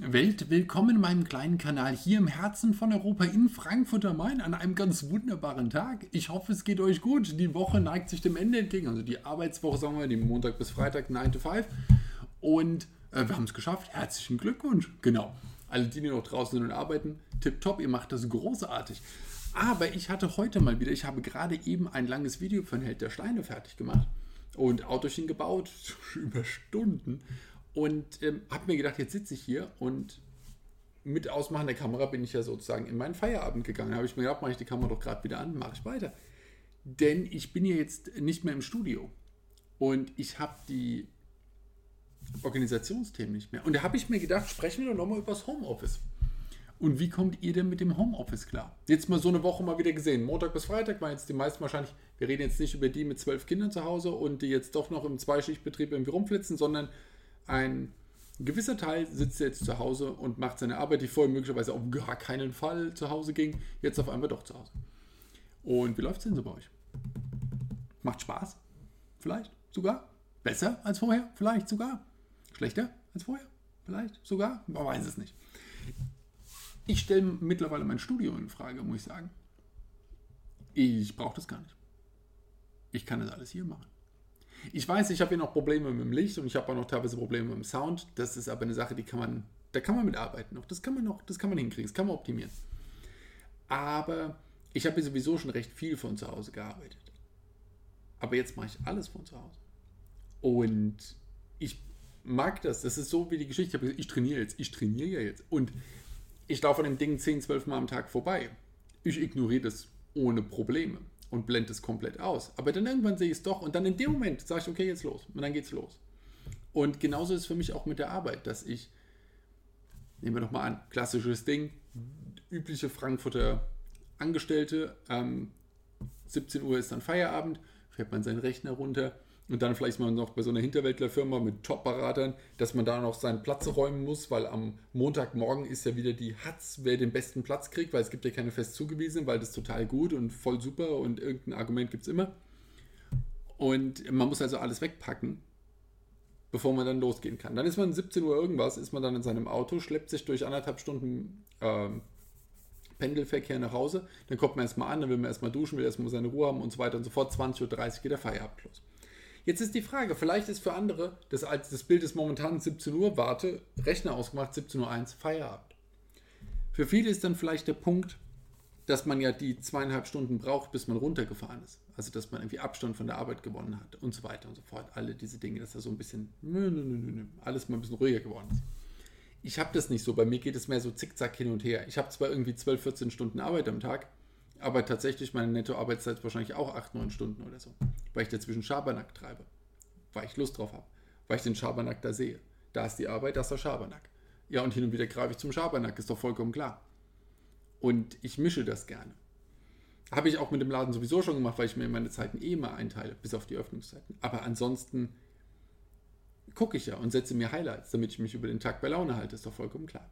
Welt, willkommen in meinem kleinen Kanal hier im Herzen von Europa in Frankfurt am Main an einem ganz wunderbaren Tag. Ich hoffe, es geht euch gut. Die Woche neigt sich dem Ende entgegen, also die Arbeitswoche, sagen wir, die Montag bis Freitag 9 to 5. Und äh, wir haben es geschafft. Herzlichen Glückwunsch. Genau. Alle, die noch draußen sind und arbeiten, tipptopp, ihr macht das großartig. Aber ich hatte heute mal wieder, ich habe gerade eben ein langes Video von Held der Steine fertig gemacht und Autochen gebaut, über Stunden. Und ähm, habe mir gedacht, jetzt sitze ich hier und mit Ausmachen der Kamera bin ich ja sozusagen in meinen Feierabend gegangen. Da habe ich mir gedacht, mache ich die Kamera doch gerade wieder an, mache ich weiter. Denn ich bin ja jetzt nicht mehr im Studio. Und ich habe die Organisationsthemen nicht mehr. Und da habe ich mir gedacht, sprechen wir doch nochmal über das Homeoffice. Und wie kommt ihr denn mit dem Homeoffice klar? Jetzt mal so eine Woche mal wieder gesehen. Montag bis Freitag waren jetzt die meisten wahrscheinlich, wir reden jetzt nicht über die mit zwölf Kindern zu Hause und die jetzt doch noch im Zweischichtbetrieb irgendwie rumflitzen, sondern ein gewisser Teil sitzt jetzt zu Hause und macht seine Arbeit, die vorher möglicherweise auf gar keinen Fall zu Hause ging, jetzt auf einmal doch zu Hause. Und wie läuft es denn so bei euch? Macht Spaß? Vielleicht sogar? Besser als vorher? Vielleicht sogar? Schlechter als vorher? Vielleicht sogar? Man weiß es nicht. Ich stelle mittlerweile mein Studium in Frage, muss ich sagen. Ich brauche das gar nicht. Ich kann das alles hier machen. Ich weiß, ich habe hier noch Probleme mit dem Licht und ich habe auch noch teilweise Probleme mit dem Sound. Das ist aber eine Sache, die kann man, da kann man mitarbeiten noch. Das kann man noch, das kann man hinkriegen, das kann man optimieren. Aber ich habe hier sowieso schon recht viel von zu Hause gearbeitet. Aber jetzt mache ich alles von zu Hause. Und ich mag das. Das ist so wie die Geschichte. Ich, gesagt, ich trainiere jetzt, ich trainiere ja jetzt. Und ich laufe an dem Ding 10, 12 Mal am Tag vorbei. Ich ignoriere das ohne Probleme und blende es komplett aus. Aber dann irgendwann sehe ich es doch und dann in dem Moment sage ich, okay, jetzt los. Und dann geht's los. Und genauso ist es für mich auch mit der Arbeit, dass ich, nehmen wir nochmal an, klassisches Ding, übliche Frankfurter Angestellte, ähm, 17 Uhr ist dann Feierabend, fährt man seinen Rechner runter, und dann vielleicht mal noch bei so einer Hinterwäldlerfirma mit Top-Beratern, dass man da noch seinen Platz räumen muss, weil am Montagmorgen ist ja wieder die Hatz, wer den besten Platz kriegt, weil es gibt ja keine fest zugewiesenen, weil das total gut und voll super und irgendein Argument gibt es immer. Und man muss also alles wegpacken, bevor man dann losgehen kann. Dann ist man 17 Uhr irgendwas, ist man dann in seinem Auto, schleppt sich durch anderthalb Stunden äh, Pendelverkehr nach Hause, dann kommt man erstmal an, dann will man erstmal duschen, will erstmal seine Ruhe haben und so weiter und so fort. 20.30 Uhr geht der Feierabend los. Jetzt ist die Frage, vielleicht ist für andere das, das Bild ist momentan 17 Uhr, warte, Rechner ausgemacht, 17.01 Uhr, Feierabend. Für viele ist dann vielleicht der Punkt, dass man ja die zweieinhalb Stunden braucht, bis man runtergefahren ist. Also dass man irgendwie Abstand von der Arbeit gewonnen hat und so weiter und so fort. Alle diese Dinge, dass da so ein bisschen, alles mal ein bisschen ruhiger geworden ist. Ich habe das nicht so. Bei mir geht es mehr so zickzack hin und her. Ich habe zwar irgendwie 12, 14 Stunden Arbeit am Tag, aber tatsächlich meine Nettoarbeitszeit wahrscheinlich auch 8, 9 Stunden oder so. Weil ich dazwischen Schabernack treibe. Weil ich Lust drauf habe. Weil ich den Schabernack da sehe. Da ist die Arbeit, da ist der Schabernack. Ja, und hin und wieder greife ich zum Schabernack, ist doch vollkommen klar. Und ich mische das gerne. Habe ich auch mit dem Laden sowieso schon gemacht, weil ich mir meine Zeiten eh immer einteile, bis auf die Öffnungszeiten. Aber ansonsten gucke ich ja und setze mir Highlights, damit ich mich über den Tag bei Laune halte, ist doch vollkommen klar.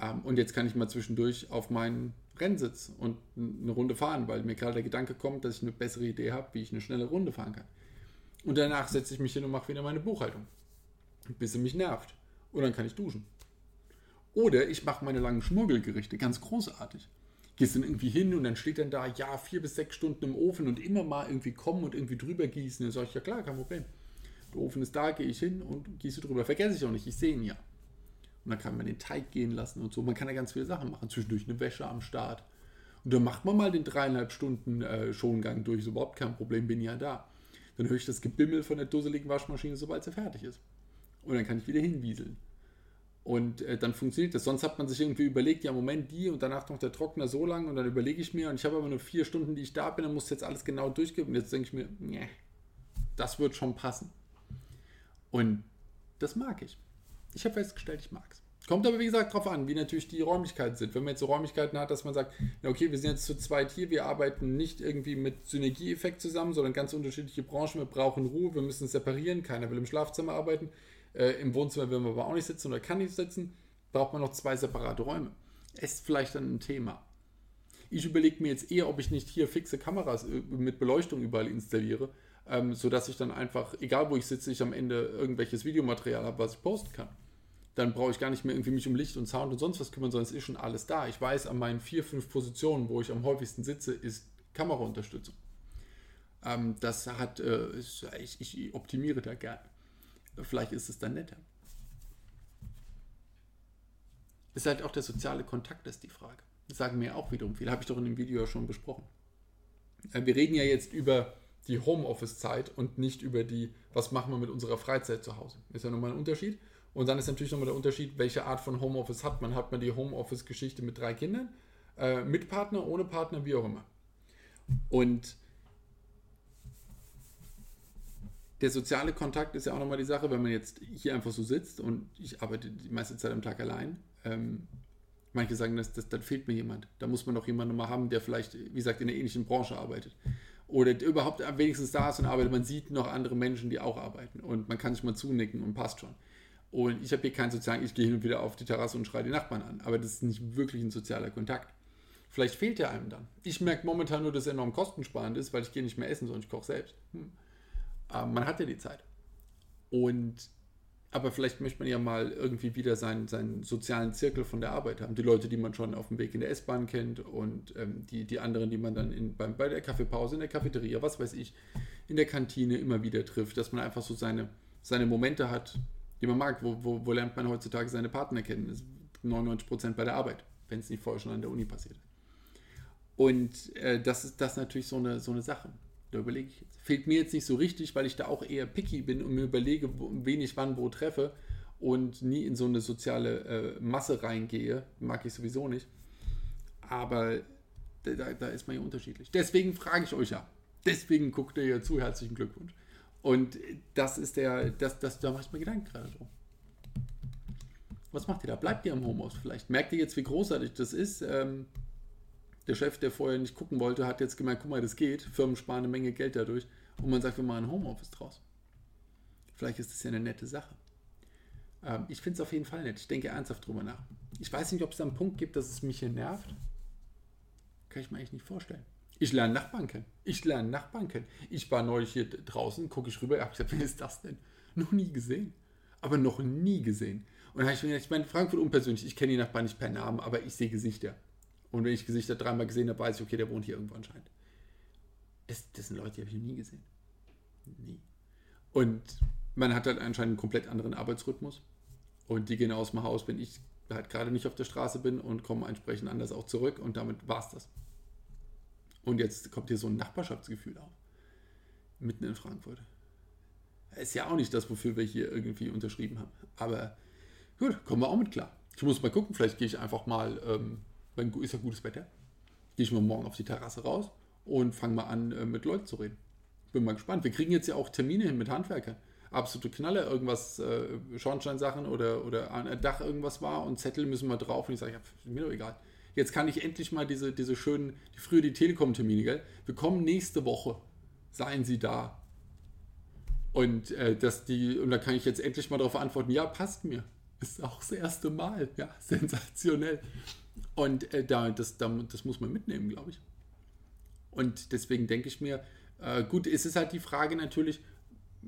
Ähm, und jetzt kann ich mal zwischendurch auf meinen Rennsitz und eine Runde fahren, weil mir gerade der Gedanke kommt, dass ich eine bessere Idee habe, wie ich eine schnelle Runde fahren kann. Und danach setze ich mich hin und mache wieder meine Buchhaltung, bis sie mich nervt. Und dann kann ich duschen. Oder ich mache meine langen Schmuggelgerichte, ganz großartig. Gehst dann irgendwie hin und dann steht dann da, ja, vier bis sechs Stunden im Ofen und immer mal irgendwie kommen und irgendwie drüber gießen. Dann sage ich, ja klar, kein Problem. Der Ofen ist da, gehe ich hin und gieße drüber. Vergesse ich auch nicht, ich sehe ihn ja. Und dann kann man den Teig gehen lassen und so. Man kann ja ganz viele Sachen machen. Zwischendurch eine Wäsche am Start. Und dann macht man mal den dreieinhalb Stunden äh, Schongang durch. Ist überhaupt kein Problem, bin ja da. Dann höre ich das Gebimmel von der dusseligen Waschmaschine, sobald sie fertig ist. Und dann kann ich wieder hinwieseln. Und äh, dann funktioniert das. Sonst hat man sich irgendwie überlegt, ja, Moment, die und danach noch der Trockner so lang und dann überlege ich mir und ich habe aber nur vier Stunden, die ich da bin, dann muss jetzt alles genau durchgehen. Und jetzt denke ich mir, nee, das wird schon passen. Und das mag ich. Ich habe festgestellt, ich mag es. Kommt aber, wie gesagt, darauf an, wie natürlich die Räumlichkeiten sind. Wenn man jetzt so Räumlichkeiten hat, dass man sagt, ja, okay, wir sind jetzt zu zweit hier, wir arbeiten nicht irgendwie mit Synergieeffekt zusammen, sondern ganz unterschiedliche Branchen, wir brauchen Ruhe, wir müssen separieren, keiner will im Schlafzimmer arbeiten, äh, im Wohnzimmer will man aber auch nicht sitzen oder kann nicht sitzen, braucht man noch zwei separate Räume. Ist vielleicht dann ein Thema. Ich überlege mir jetzt eher, ob ich nicht hier fixe Kameras äh, mit Beleuchtung überall installiere, ähm, sodass ich dann einfach, egal wo ich sitze, ich am Ende irgendwelches Videomaterial habe, was ich posten kann dann brauche ich gar nicht mehr irgendwie mich um Licht und Sound und sonst was kümmern, sondern es ist schon alles da. Ich weiß, an meinen vier, fünf Positionen, wo ich am häufigsten sitze, ist Kameraunterstützung. Ähm, das hat, äh, ich, ich optimiere da gerne. Vielleicht ist es dann netter. Ist halt auch der soziale Kontakt, ist die Frage. Das sagen mir auch wiederum viele. Habe ich doch in dem Video ja schon besprochen. Äh, wir reden ja jetzt über die Homeoffice-Zeit und nicht über die, was machen wir mit unserer Freizeit zu Hause. Ist ja nochmal ein Unterschied. Und dann ist natürlich nochmal der Unterschied, welche Art von Homeoffice hat man. Hat man die Homeoffice-Geschichte mit drei Kindern, äh, mit Partner, ohne Partner, wie auch immer. Und der soziale Kontakt ist ja auch nochmal die Sache, wenn man jetzt hier einfach so sitzt und ich arbeite die meiste Zeit am Tag allein. Ähm, manche sagen, das, das, dann fehlt mir jemand. Da muss man doch jemanden mal haben, der vielleicht, wie gesagt, in einer ähnlichen Branche arbeitet. Oder überhaupt wenigstens da ist und arbeitet. Man sieht noch andere Menschen, die auch arbeiten. Und man kann sich mal zunicken und passt schon. Und ich habe hier keinen sozialen, ich gehe hin und wieder auf die Terrasse und schreie die Nachbarn an. Aber das ist nicht wirklich ein sozialer Kontakt. Vielleicht fehlt er einem dann. Ich merke momentan nur, dass er enorm kostensparend ist, weil ich gehe nicht mehr essen, sondern ich koche selbst. Hm. Aber man hat ja die Zeit. Und aber vielleicht möchte man ja mal irgendwie wieder seinen, seinen sozialen Zirkel von der Arbeit haben. Die Leute, die man schon auf dem Weg in der S-Bahn kennt und ähm, die, die anderen, die man dann in, beim, bei der Kaffeepause, in der Cafeteria, was weiß ich, in der Kantine immer wieder trifft, dass man einfach so seine, seine Momente hat, die man mag. Wo, wo, wo lernt man heutzutage seine Partner kennen? Das ist 99 Prozent bei der Arbeit, wenn es nicht vorher schon an der Uni passiert. Und äh, das ist das natürlich so eine, so eine Sache. Da überlege ich jetzt. Fehlt mir jetzt nicht so richtig, weil ich da auch eher picky bin und mir überlege, wen ich wann wo treffe und nie in so eine soziale äh, Masse reingehe. Mag ich sowieso nicht. Aber da, da ist man ja unterschiedlich. Deswegen frage ich euch ja. Deswegen guckt ihr ja zu. Herzlichen Glückwunsch. Und das ist der, das, das, da mache ich mir Gedanken gerade drum. Was macht ihr da? Bleibt ihr am Homeoffice vielleicht? Merkt ihr jetzt, wie großartig das ist? Ähm, der Chef, der vorher nicht gucken wollte, hat jetzt gemerkt, guck mal, das geht. Firmen sparen eine Menge Geld dadurch. Und man sagt, wir machen ein Homeoffice draus. Vielleicht ist das ja eine nette Sache. Ähm, ich finde es auf jeden Fall nett. Ich denke ernsthaft drüber nach. Ich weiß nicht, ob es da einen Punkt gibt, dass es mich hier nervt. Kann ich mir eigentlich nicht vorstellen. Ich lerne Nachbarn kennen. Ich lerne Nachbarn kennen. Ich war neulich hier draußen, gucke ich rüber, habe gesagt, wer ist das denn? Noch nie gesehen. Aber noch nie gesehen. Und dann habe ich mir gedacht, ich meine, Frankfurt unpersönlich, ich kenne die Nachbarn nicht per Namen, aber ich sehe Gesichter. Und wenn ich Gesichter dreimal gesehen habe, weiß ich, okay, der wohnt hier irgendwo anscheinend. Das, das sind Leute, die habe ich noch nie gesehen. Nie. Und man hat halt anscheinend einen komplett anderen Arbeitsrhythmus. Und die gehen aus dem Haus, wenn ich halt gerade nicht auf der Straße bin und komme entsprechend anders auch zurück. Und damit war es das. Und jetzt kommt hier so ein Nachbarschaftsgefühl auf. Mitten in Frankfurt. Ist ja auch nicht das, wofür wir hier irgendwie unterschrieben haben. Aber gut, kommen wir auch mit klar. Ich muss mal gucken, vielleicht gehe ich einfach mal ähm, ist ja gutes Wetter, gehe ich mal morgen auf die Terrasse raus und fange mal an, äh, mit Leuten zu reden. Bin mal gespannt. Wir kriegen jetzt ja auch Termine hin mit Handwerkern. Absolute Knalle, irgendwas, äh, Schornsteinsachen oder, oder ein Dach irgendwas war und Zettel müssen wir drauf. Und ich sage, ja, mir doch egal. Jetzt kann ich endlich mal diese, diese schönen, die früher die Telekom-Termine, gell? Wir kommen nächste Woche. Seien Sie da. Und äh, dass die, und da kann ich jetzt endlich mal darauf antworten, ja, passt mir. Ist auch das erste Mal. Ja, sensationell. Und äh, da, das, da, das muss man mitnehmen, glaube ich. Und deswegen denke ich mir, äh, gut, ist es halt die Frage natürlich,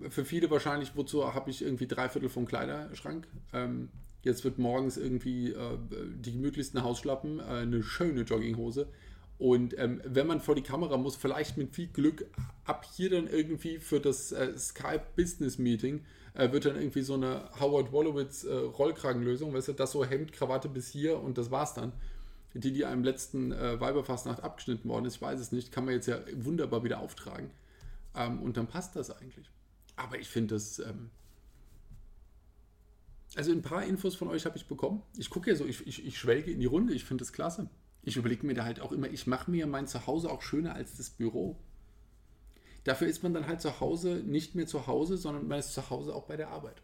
für viele wahrscheinlich, wozu habe ich irgendwie drei Viertel vom Kleiderschrank? Ähm, jetzt wird morgens irgendwie äh, die gemütlichsten Hausschlappen, äh, eine schöne Jogginghose. Und ähm, wenn man vor die Kamera muss, vielleicht mit viel Glück ab hier dann irgendwie für das äh, Skype Business Meeting äh, wird dann irgendwie so eine Howard Wolowitz äh, Rollkragenlösung, weißt du, das so Hemd, Krawatte bis hier und das war's dann die, die einem letzten äh, Weiberfastnacht abgeschnitten worden ist, ich weiß es nicht, kann man jetzt ja wunderbar wieder auftragen. Ähm, und dann passt das eigentlich. Aber ich finde das. Ähm also ein paar Infos von euch habe ich bekommen. Ich gucke ja so, ich, ich, ich schwelge in die Runde, ich finde das klasse. Ich überlege mir da halt auch immer, ich mache mir mein Zuhause auch schöner als das Büro. Dafür ist man dann halt zu Hause nicht mehr zu Hause, sondern man ist zu Hause auch bei der Arbeit.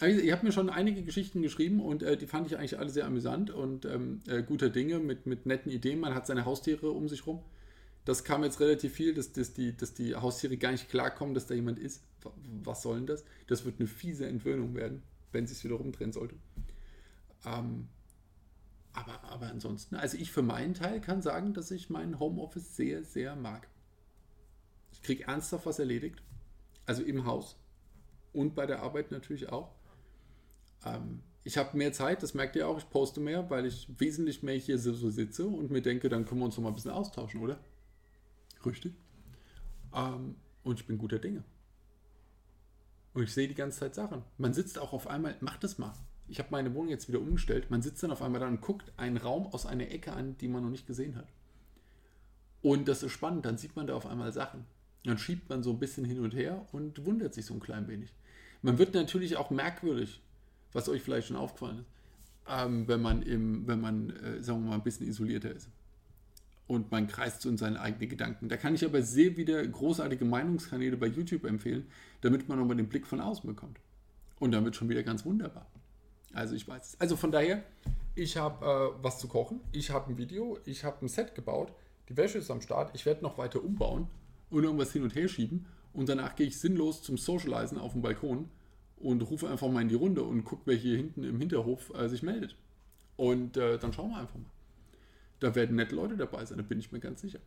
Also, ihr habt mir schon einige Geschichten geschrieben und äh, die fand ich eigentlich alle sehr amüsant und ähm, äh, guter Dinge mit, mit netten Ideen. Man hat seine Haustiere um sich rum. Das kam jetzt relativ viel, dass, dass, die, dass die Haustiere gar nicht klarkommen, dass da jemand ist. Was soll denn das? Das wird eine fiese Entwöhnung werden, wenn sie es wieder rumdrehen sollte. Ähm, aber, aber ansonsten, also ich für meinen Teil kann sagen, dass ich meinen Homeoffice sehr, sehr mag. Ich kriege ernsthaft was erledigt. Also im Haus und bei der Arbeit natürlich auch. Ähm, ich habe mehr Zeit, das merkt ihr auch, ich poste mehr, weil ich wesentlich mehr hier so sitze und mir denke, dann können wir uns noch mal ein bisschen austauschen, oder? Richtig. Ähm, und ich bin guter Dinge. Und ich sehe die ganze Zeit Sachen. Man sitzt auch auf einmal, macht das mal. Ich habe meine Wohnung jetzt wieder umgestellt. Man sitzt dann auf einmal da und guckt einen Raum aus einer Ecke an, die man noch nicht gesehen hat. Und das ist spannend, dann sieht man da auf einmal Sachen. Dann schiebt man so ein bisschen hin und her und wundert sich so ein klein wenig. Man wird natürlich auch merkwürdig, was euch vielleicht schon aufgefallen ist, ähm, wenn man, im, wenn man äh, sagen wir mal, ein bisschen isolierter ist. Und man kreist so in seinen eigenen Gedanken. Da kann ich aber sehr wieder großartige Meinungskanäle bei YouTube empfehlen, damit man nochmal den Blick von außen bekommt. Und dann wird schon wieder ganz wunderbar. Also ich weiß es. Also von daher, ich habe äh, was zu kochen, ich habe ein Video, ich habe ein Set gebaut, die Wäsche ist am Start, ich werde noch weiter umbauen und irgendwas hin und her schieben und danach gehe ich sinnlos zum Socializen auf dem Balkon und rufe einfach mal in die Runde und gucke, wer hier hinten im Hinterhof äh, sich meldet. Und äh, dann schauen wir einfach mal. Da werden nette Leute dabei sein, da bin ich mir ganz sicher.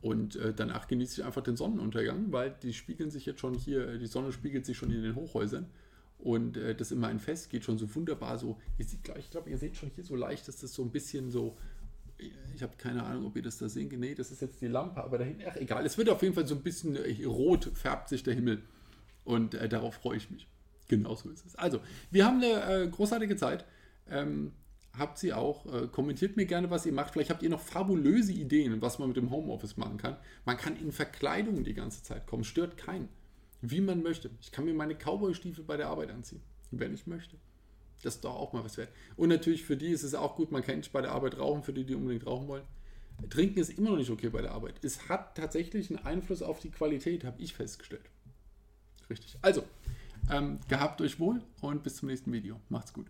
Und äh, danach genieße ich einfach den Sonnenuntergang, weil die spiegeln sich jetzt schon hier, äh, die Sonne spiegelt sich schon in den Hochhäusern. Und äh, das immer ein Fest geht schon so wunderbar so. Ihr seht, ich glaube, ihr seht schon hier so leicht, dass das so ein bisschen so. Ich habe keine Ahnung, ob ihr das da sehen könnt. Nee, das ist jetzt die Lampe, aber dahin, ach egal. Es wird auf jeden Fall so ein bisschen äh, rot, färbt sich der Himmel. Und äh, darauf freue ich mich. Genau so ist es. Also, wir haben eine äh, großartige Zeit. Ähm, habt sie auch. Äh, kommentiert mir gerne, was ihr macht. Vielleicht habt ihr noch fabulöse Ideen, was man mit dem Homeoffice machen kann. Man kann in Verkleidung die ganze Zeit kommen. Stört keinen wie man möchte. Ich kann mir meine Cowboy-Stiefel bei der Arbeit anziehen, wenn ich möchte. Das ist doch auch mal was wert. Und natürlich für die ist es auch gut, man kann nicht bei der Arbeit rauchen, für die, die unbedingt rauchen wollen. Trinken ist immer noch nicht okay bei der Arbeit. Es hat tatsächlich einen Einfluss auf die Qualität, habe ich festgestellt. Richtig. Also, ähm, gehabt euch wohl und bis zum nächsten Video. Macht's gut.